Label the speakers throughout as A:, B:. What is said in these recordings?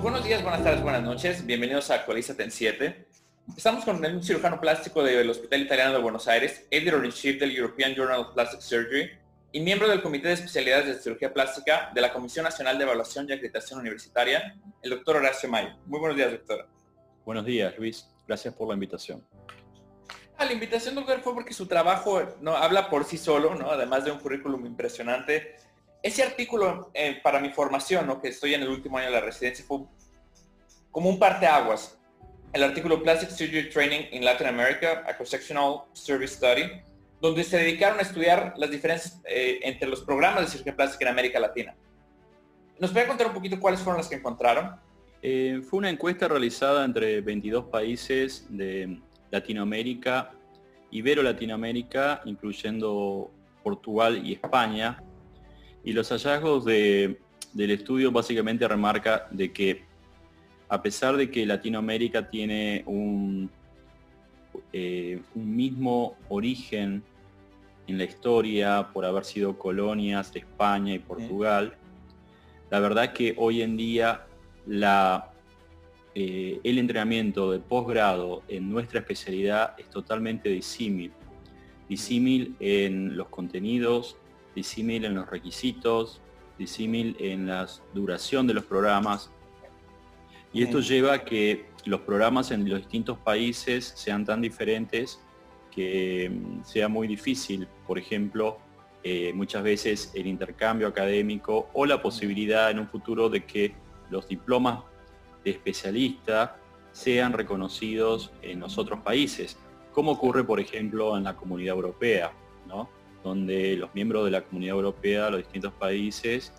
A: Buenos días, buenas tardes, buenas noches. Bienvenidos a Actualízate en 7. Estamos con un cirujano plástico del Hospital Italiano de Buenos Aires, editor-in-chief del European Journal of Plastic Surgery y miembro del Comité de Especialidades de Cirugía Plástica de la Comisión Nacional de Evaluación y Acreditación Universitaria, el doctor Horacio Mayo. Muy buenos días, doctor.
B: Buenos días, Luis. Gracias por la invitación.
A: Ah, la invitación, doctor, fue porque su trabajo no habla por sí solo, ¿no? además de un currículum impresionante. Ese artículo eh, para mi formación, que estoy en el último año de la residencia, fue como un parteaguas. El artículo Plastic Surgery Training in Latin America, a Cross-Sectional Service Study, donde se dedicaron a estudiar las diferencias eh, entre los programas de cirugía plástica en América Latina. ¿Nos puede contar un poquito cuáles fueron las que encontraron?
B: Eh, fue una encuesta realizada entre 22 países de Latinoamérica, Ibero-Latinoamérica, incluyendo Portugal y España. Y los hallazgos del estudio básicamente remarca de que a pesar de que Latinoamérica tiene un, eh, un mismo origen en la historia por haber sido colonias de España y Portugal, la verdad que hoy en día la, eh, el entrenamiento de posgrado en nuestra especialidad es totalmente disímil. Disímil en los contenidos, disímil en los requisitos, disímil en la duración de los programas. Y esto lleva a que los programas en los distintos países sean tan diferentes que mm, sea muy difícil, por ejemplo, eh, muchas veces el intercambio académico o la posibilidad en un futuro de que los diplomas de especialista sean reconocidos en los otros países, como ocurre, por ejemplo, en la Comunidad Europea, donde los miembros de la Comunidad Europea, los distintos países,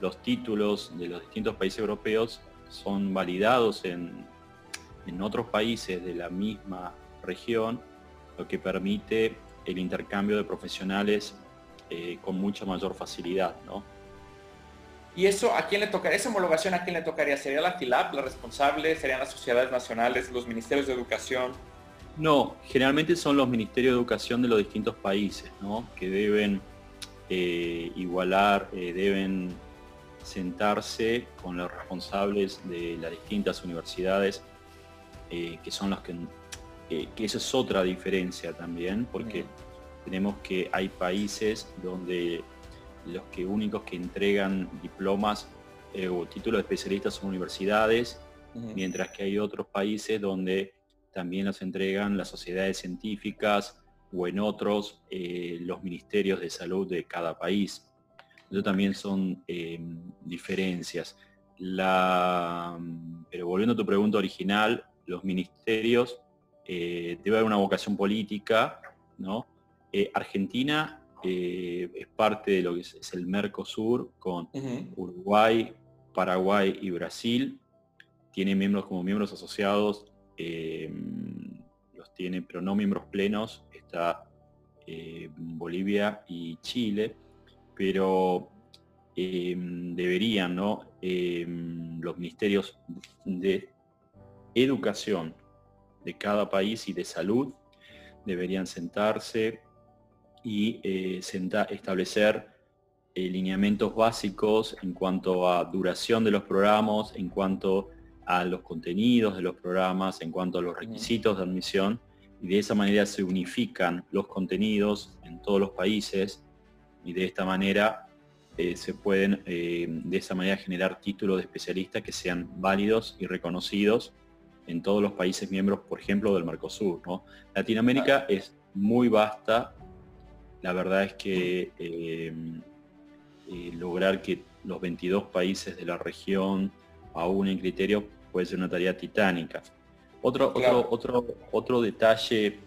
B: los títulos de los distintos países europeos son validados en, otros países de la misma región, lo que permite el intercambio de profesionales eh, con mucha mayor facilidad. ¿no?
A: ¿Y eso a quién le tocaría? ¿Esa homologación a quién le tocaría? ¿Sería la FILAP la responsable? ¿Serían las sociedades nacionales, los ministerios de educación?
B: No, generalmente son los ministerios de educación de los distintos países, ¿no? Que deben eh, igualar, eh, deben sentarse con los responsables de las distintas universidades, eh, que son los que... que esa es otra diferencia también, porque mm. tenemos que hay países donde los que únicos que entregan diplomas o títulos de especialistas son universidades, mientras que hay otros países donde también los entregan las sociedades científicas o en otros eh, los ministerios de salud de cada país. Eso también son em, diferencias. La, pero volviendo a tu pregunta original, los ministerios eh, debe haber una vocación política, ¿no? Argentina eh, es parte de lo que es, el Mercosur con Uruguay, Paraguay y Brasil. Tiene miembros como miembros asociados, eh, los tiene, pero no miembros plenos, está eh, Bolivia y Chile, pero deberían, ¿no? los ministerios de educación de cada país y de salud deberían sentarse y eh, establecer eh, lineamientos básicos en cuanto a duración de los programas, en cuanto a los contenidos de los programas, en cuanto a los requisitos de admisión, y de esa manera se unifican los contenidos en todos los países y de esta manera eh, se pueden de esa manera generar títulos de especialistas que sean válidos y reconocidos en todos los países miembros, por ejemplo, del Mercosur. Latinoamérica es muy vasta. La verdad es que eh, lograr que los 22 países de la región en criterio puede ser una tarea titánica. Otro, otro, otro, detalle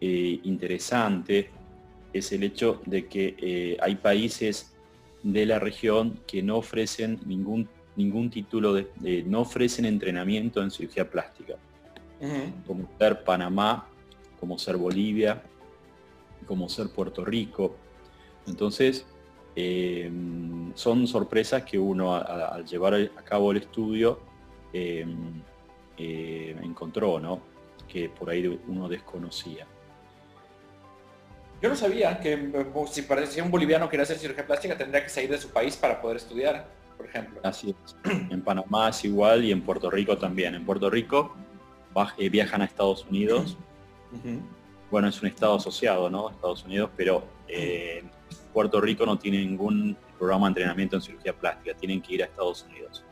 B: eh, interesante es el hecho de que eh, hay países de la región que no ofrecen ningún, ningún título, de, no ofrecen entrenamiento en cirugía plástica, como ser Panamá, como ser Bolivia, como ser Puerto Rico. Entonces, em, son sorpresas que uno al llevar a cabo el estudio em, eh, encontró, ¿no? Que por ahí uno desconocía.
A: Yo no sabía que si parecía un boliviano quería hacer cirugía plástica tendría que salir de su país para poder estudiar. por ejemplo.
B: Así es. En Panamá es igual y en Puerto Rico también. En Puerto Rico eh, viajan a Estados Unidos. Bueno, es un estado asociado, ¿no? Estados Unidos, pero eh, Puerto Rico no tiene ningún programa de entrenamiento en cirugía plástica. Tienen que ir a Estados Unidos.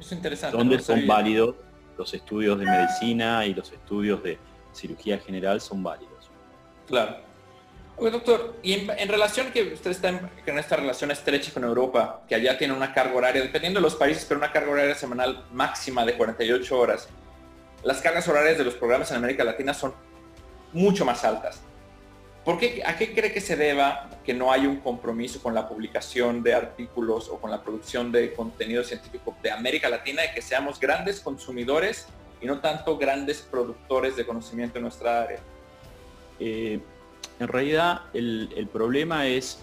A: Es interesante.
B: Donde son válidos los estudios de medicina y los estudios de cirugía general son válidos.
A: Claro. Oye, doctor, y en, relación que usted está en, esta relación estrecha con Europa, que allá tiene una carga horaria, dependiendo de los países, pero una carga horaria semanal máxima de 48 horas, las cargas horarias de los programas en América Latina son mucho más altas. ¿Por qué, ¿A qué cree que se deba que no hay un compromiso con la publicación de artículos o con la producción de contenido científico de América Latina y que seamos grandes consumidores y no tanto grandes productores de conocimiento en nuestra área?
B: Eh, en realidad el, problema es,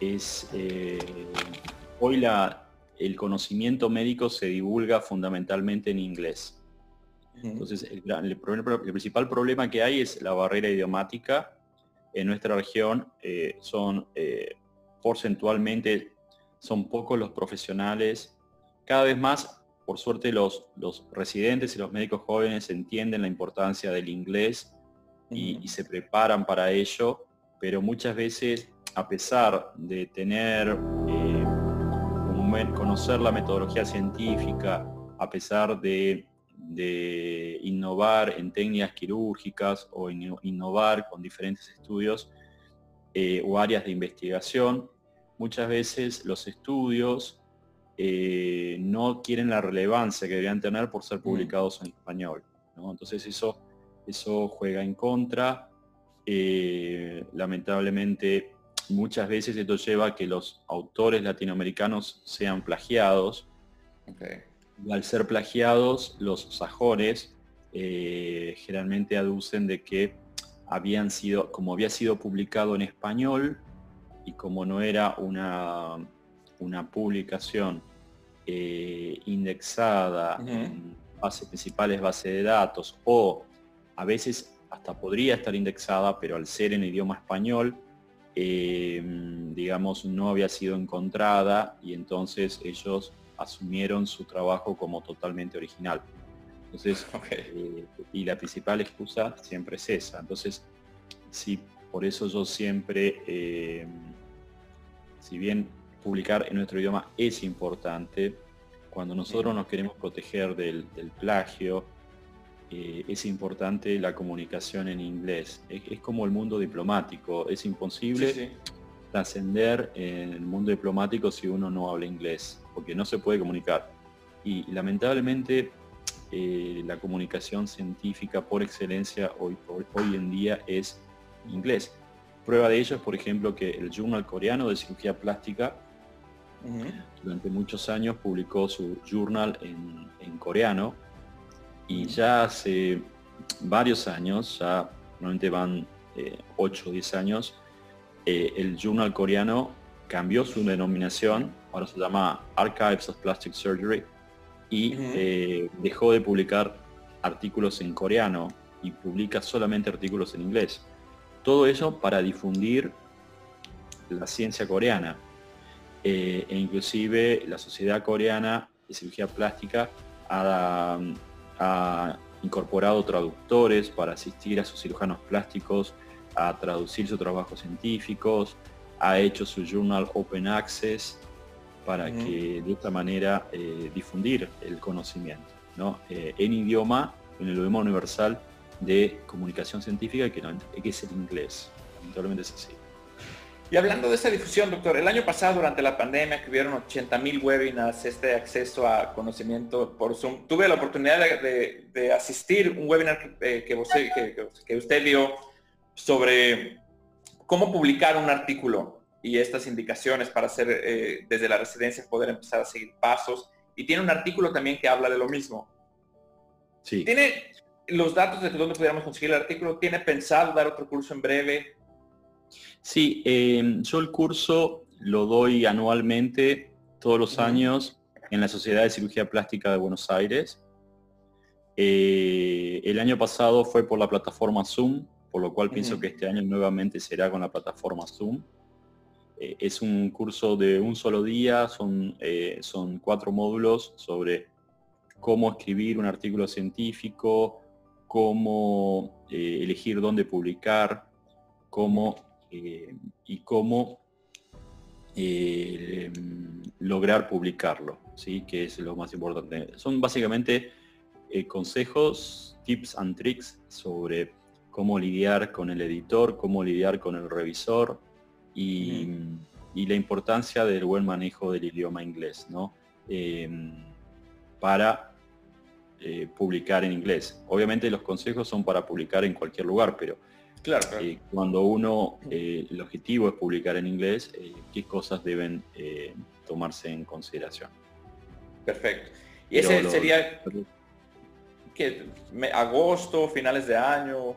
B: es eh, hoy el conocimiento médico se divulga fundamentalmente en inglés. Entonces, el, principal problema que hay es la barrera idiomática. En nuestra región eh, son eh, porcentualmente, son pocos los profesionales. Cada vez más, por suerte, los, los residentes y los médicos jóvenes entienden la importancia del inglés y, se preparan para ello, pero muchas veces, a pesar de tener, eh, conocer la metodología científica, a pesar de, innovar en técnicas quirúrgicas o innovar con diferentes estudios eh, o áreas de investigación, muchas veces los estudios eh, no quieren la relevancia que deberían tener por ser mm. publicados en español. Entonces eso eso juega en contra. Eh, lamentablemente, muchas veces esto lleva a que los autores latinoamericanos sean plagiados. Al ser plagiados, los sajones eh, generalmente aducen de que habían sido, como había sido publicado en español y como no era una, una publicación eh, indexada en bases principales, base de datos o a veces hasta podría estar indexada, pero al ser en idioma español, eh, digamos, no había sido encontrada y entonces ellos asumieron su trabajo como totalmente original. Entonces, eh, y la principal excusa siempre es esa. Entonces, sí, por eso yo siempre, eh, si bien publicar en nuestro idioma es importante, cuando nosotros nos queremos proteger del plagio, eh, es importante la comunicación en inglés. Es, como el mundo diplomático, es imposible trascender en el mundo diplomático si uno no habla inglés, porque no se puede comunicar. Y lamentablemente eh, la comunicación científica por excelencia hoy, hoy, en día es inglés. Prueba de ello es, por ejemplo, que el Journal Coreano de Cirugía Plástica durante muchos años publicó su journal en coreano y ya hace varios años, ya normalmente van 8 o 10 años, eh, el journal coreano cambió su denominación, ahora se llama Archives of Plastic Surgery, y eh, dejó de publicar artículos en coreano y publica solamente artículos en inglés. Todo eso para difundir la ciencia coreana. Eh, e inclusive la Sociedad Coreana de Cirugía Plástica ha ha incorporado traductores para asistir a sus cirujanos plásticos a traducir sus trabajos científicos, ha hecho su journal Open Access para que de esta manera eh, difundir el conocimiento ¿no? Eh, en idioma, en el idioma universal de comunicación científica que, que es el inglés. Lamentablemente es así.
A: Y hablando de esa difusión, doctor, el año pasado durante la pandemia que hubieron 80 mil webinars, este acceso a conocimiento por Zoom, tuve la oportunidad de, asistir a un webinar eh, que, usted, que, usted dio sobre cómo publicar un artículo y estas indicaciones para hacer eh, desde la residencia poder empezar a seguir pasos. Y tiene un artículo también que habla de lo mismo.
B: Sí.
A: ¿Tiene los datos de dónde pudiéramos conseguir el artículo? ¿Tiene pensado dar otro curso en breve?
B: Sí, em, yo el curso lo doy anualmente, todos los años, en la Sociedad de Cirugía Plástica de Buenos Aires. Eh, el año pasado fue por la plataforma Zoom, por lo cual pienso que este año nuevamente será con la plataforma Zoom. eh, es un curso de un solo día, son, son cuatro módulos sobre cómo escribir un artículo científico, cómo elegir dónde publicar, cómo y cómo lograr publicarlo, ¿sí? que es lo más importante. Son básicamente consejos, tips and tricks sobre cómo lidiar con el editor, cómo lidiar con el revisor y, la importancia del buen manejo del idioma inglés, ¿no? Em, para eh, publicar en inglés. Obviamente los consejos son para publicar en cualquier lugar, pero claro, eh, cuando uno, eh, el objetivo es publicar en inglés, qué cosas deben tomarse en consideración.
A: Perfecto. Y ese sería que agosto, finales de año.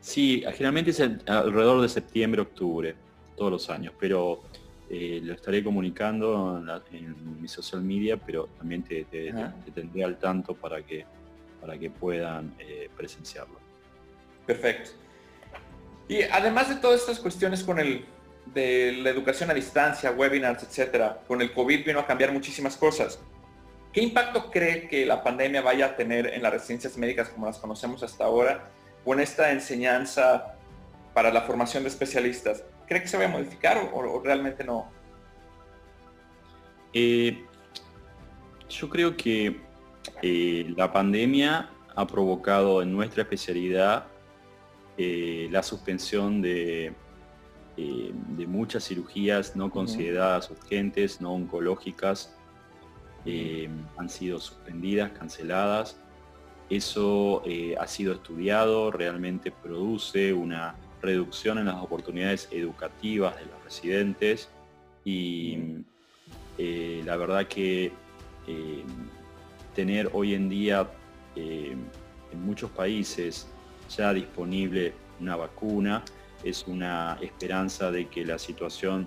B: Sí, generalmente es alrededor de septiembre, octubre, todos los años, pero eh, lo estaré comunicando en, mi social media, pero también te, tendré al tanto para que, para que puedan eh, presenciarlo.
A: Perfecto. Y además de todas estas cuestiones con el de la educación a distancia, webinars, etcétera, con el COVID vino a cambiar muchísimas cosas. ¿Qué impacto cree que la pandemia vaya a tener en las residencias médicas como las conocemos hasta ahora con esta enseñanza para la formación de especialistas, ¿cree que se va a modificar o, realmente no?
B: Eh, yo creo que eh, la pandemia ha provocado en nuestra especialidad eh, la suspensión de, de, muchas cirugías no consideradas urgentes, no oncológicas, han sido suspendidas, canceladas eso eh, ha sido estudiado, realmente produce una reducción en las oportunidades educativas de los residentes y eh, la verdad que eh, tener hoy en día en muchos países ya disponible una vacuna es una esperanza de que la situación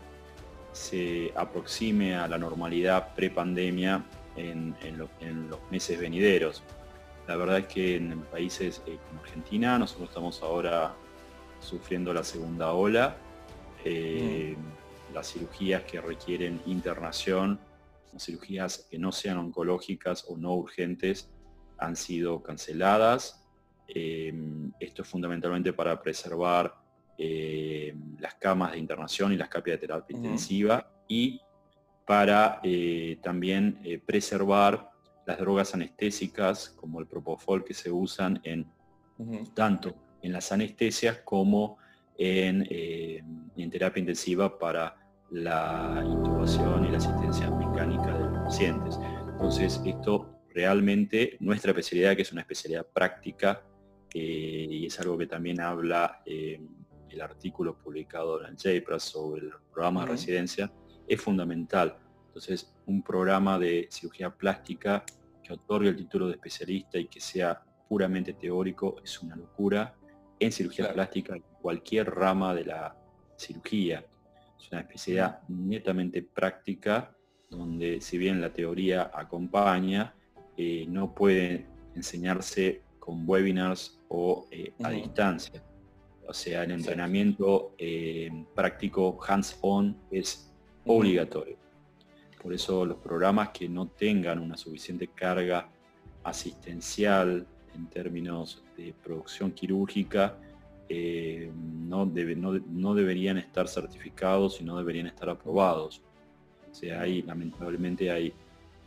B: se aproxime a la normalidad prepandemia en, en los meses venideros. La verdad es que en países eh, como Argentina nosotros estamos ahora sufriendo la segunda ola. Eh, mm. Las cirugías que requieren internación, cirugías que no sean oncológicas o no urgentes, han sido canceladas. Eh, esto es fundamentalmente para preservar las camas de internación y las capias de terapia intensiva y para también preservar las drogas anestésicas como el propofol que se usan en tanto en las anestesias como en, eh, en, terapia intensiva para la intubación y la asistencia mecánica de los pacientes. Entonces esto realmente, nuestra especialidad, que es una especialidad práctica, eh, y es algo que también habla eh, el artículo publicado en JPRAS sobre el programa de residencia, es fundamental. Entonces, un programa de cirugía plástica que otorgue el título de especialista y que sea puramente teórico es una locura en cirugía plástica, en cualquier rama de la cirugía. Es una especialidad netamente práctica donde si bien la teoría acompaña, eh, no puede enseñarse con webinars o eh, a distancia. O sea, el entrenamiento eh, práctico hands-on es obligatorio. Por eso los programas que no tengan una suficiente carga asistencial en términos de producción quirúrgica eh, no, no, deberían estar certificados y no deberían estar aprobados. O sea, hay, lamentablemente hay,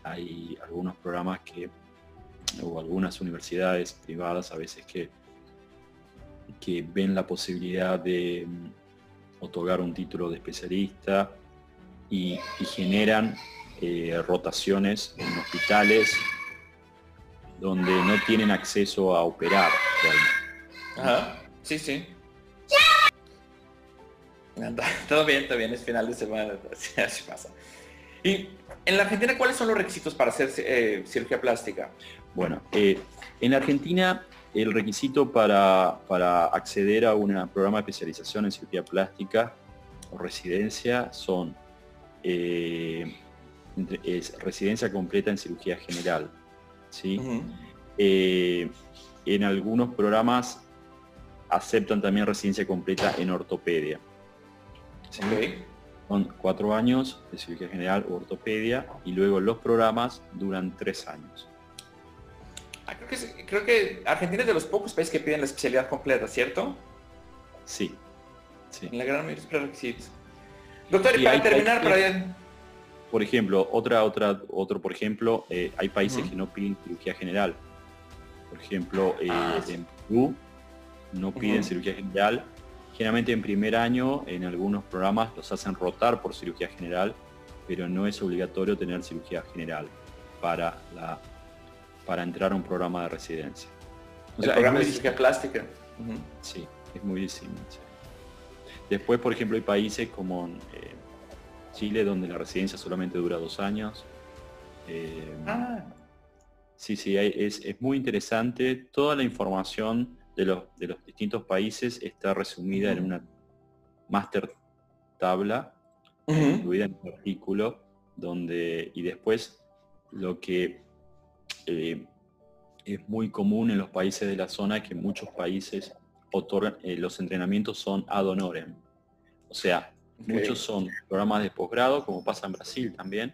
B: hay algunos programas que, o algunas universidades privadas a veces que, que ven la posibilidad de mm, otorgar un título de especialista y, generan eh, rotaciones en hospitales donde no tienen acceso a operar
A: Ajá. Sí, sí. Todo bien, todo bien, es final de semana, así pasa. Y en la Argentina, ¿cuáles son los requisitos para hacer eh, cirugía plástica?
B: Bueno, eh, en la Argentina el requisito para, para acceder a un programa de especialización en cirugía plástica o residencia son eh, es residencia completa en cirugía general. ¿sí? Eh, en algunos programas aceptan también residencia completa en ortopedia. son cuatro años de cirugía general o ortopedia y luego los programas duran tres años.
A: Ah, creo, que Argentina es de los pocos países que piden la especialidad completa, ¿cierto?
B: Sí. sí.
A: En la gran mayoría de. Doctor, y para terminar, para
B: Por ejemplo, otra, otra, otro, por ejemplo, eh, hay países que no piden cirugía general. Por ejemplo, eh, ah, en Perú no piden cirugía general. Generalmente en primer año, en algunos programas los hacen rotar por cirugía general, pero no es obligatorio tener cirugía general para la para entrar a un programa de residencia.
A: O sea, programa de cirugía plástica.
B: Sí, es muy distinto. Después, por ejemplo, hay países como eh, Chile donde la residencia solamente dura dos años. Eh, ah. Sí, sí, es, muy interesante. Toda la información de los, de los distintos países está resumida en una master tabla, incluida en un artículo, donde, y después lo que eh, es muy común en los países de la zona que muchos países otorgan, eh, los entrenamientos son ad honorem. O sea, muchos son programas de posgrado, como pasa en Brasil también.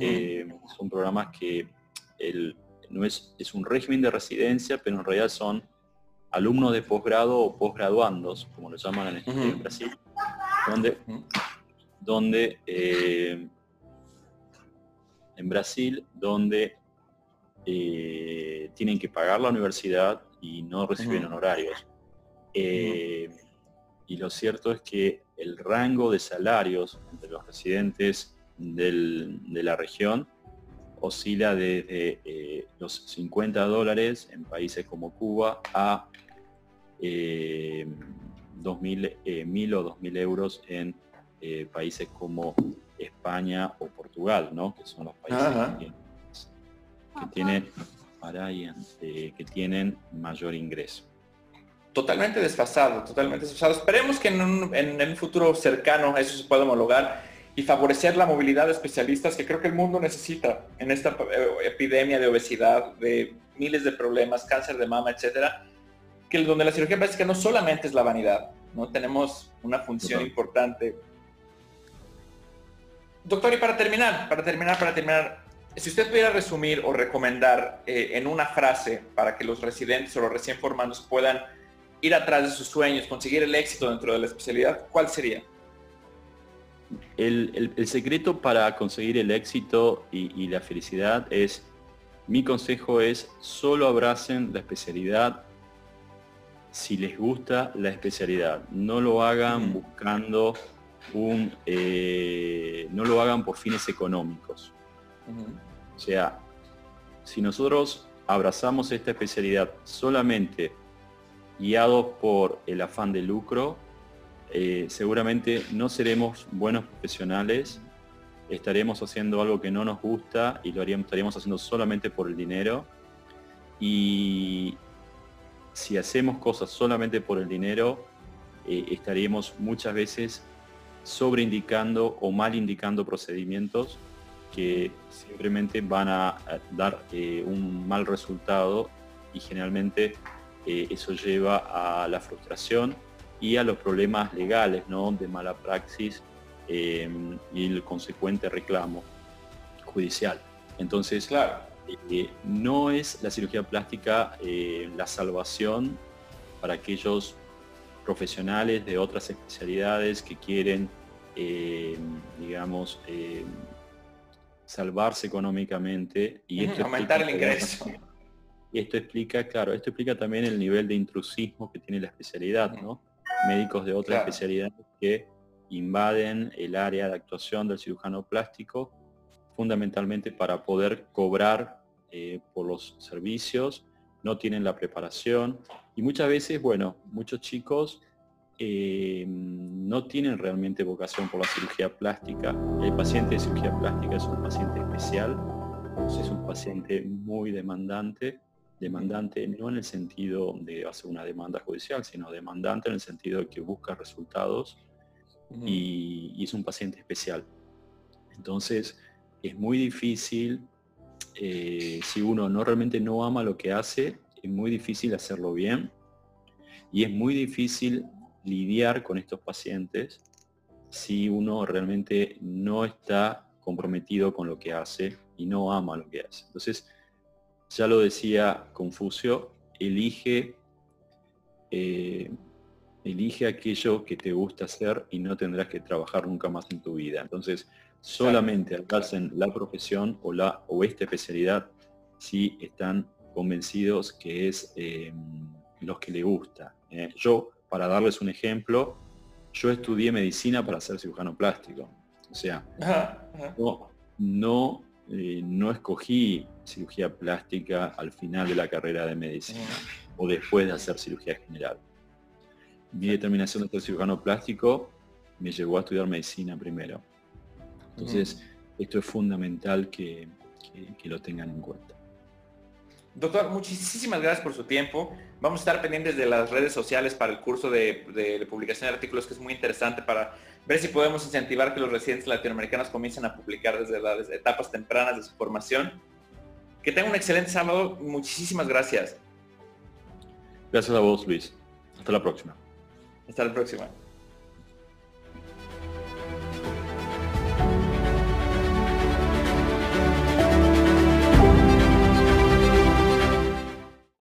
B: Eh, son programas que el, no es, es un régimen de residencia, pero en realidad son alumnos de posgrado o posgraduandos, como lo llaman en, Brasil, donde, donde en Brasil, donde eh, tienen que pagar la universidad y no reciben honorarios. Eh, y lo cierto es que el rango de salarios entre los residentes de la región oscila desde eh, los 50 dólares en países como Cuba a 2.000, 1.000 o 2.000 euros en países como España o Portugal, ¿no? que son los países que tienen, eh, que tienen mayor ingreso.
A: Totalmente desfasado, totalmente desfasado. Esperemos que en un, futuro cercano eso se pueda homologar y favorecer la movilidad de especialistas que creo que el mundo necesita en esta eh, epidemia de obesidad, de miles de problemas, cáncer de mama, etcétera, que donde la cirugía básica no solamente es la vanidad, no tenemos una función importante. Doctor, y para terminar, para terminar, para terminar, si usted pudiera resumir o recomendar eh, en una frase para que los residentes o los recién formados puedan ir atrás de sus sueños, conseguir el éxito dentro de la especialidad, ¿cuál sería?
B: El, secreto para conseguir el éxito y, la felicidad es, mi consejo es, solo abracen la especialidad si les gusta la especialidad. No lo hagan buscando un, eh, no lo hagan por fines económicos. O sea, si nosotros abrazamos esta especialidad solamente guiados por el afán de lucro, eh, seguramente no seremos buenos profesionales, estaremos haciendo algo que no nos gusta y lo estaríamos haciendo solamente por el dinero. Y si hacemos cosas solamente por el dinero, eh, estaríamos muchas veces sobreindicando o mal indicando procedimientos que simplemente van a dar eh, un mal resultado y generalmente eh, eso lleva a la frustración y a los problemas legales ¿no? de mala praxis em, y el consecuente reclamo judicial. Entonces, claro. Eh, no es la cirugía plástica la salvación para aquellos profesionales de otras especialidades que quieren, em, digamos, em, salvarse económicamente y esto
A: aumentar el ingreso.
B: Y esto explica, claro, esto explica también el nivel de intrusismo que tiene la especialidad, ¿no? Médicos de otras especialidades que invaden el área de actuación del cirujano plástico fundamentalmente para poder cobrar eh, por los servicios, no tienen la preparación y muchas veces, bueno, muchos chicos eh, no tienen realmente vocación por la cirugía plástica. El paciente de cirugía plástica es un paciente especial, es un paciente muy demandante, demandante no en el sentido de hacer una demanda judicial, sino demandante en el sentido de que busca resultados y, es un paciente especial. Entonces es muy difícil, eh, si uno no realmente no ama lo que hace, es muy difícil hacerlo bien y es muy difícil lidiar con estos pacientes si uno realmente no está comprometido con lo que hace y no ama lo que hace. Entonces, ya lo decía Confucio, elige, eh, elige aquello que te gusta hacer y no tendrás que trabajar nunca más en tu vida. Entonces, solamente hacen la profesión o, la, o esta especialidad si están convencidos que es eh, los que le gusta. Eh, yo, para darles un ejemplo, yo estudié medicina para ser cirujano plástico. O sea, no, eh, no, escogí cirugía plástica al final de la carrera de medicina o después de hacer cirugía general. Mi determinación de ser cirujano plástico me llevó a estudiar medicina primero. Entonces, esto es fundamental que lo tengan en cuenta.
A: Doctor, muchísimas gracias por su tiempo. Vamos a estar pendientes de las redes sociales para el curso de, publicación de artículos, que es muy interesante para ver si podemos incentivar que los residentes latinoamericanos comiencen a publicar desde las etapas tempranas de su formación. Que tenga un excelente sábado. Muchísimas gracias.
B: Gracias a vos, Luis. Hasta la próxima.
A: Hasta la próxima.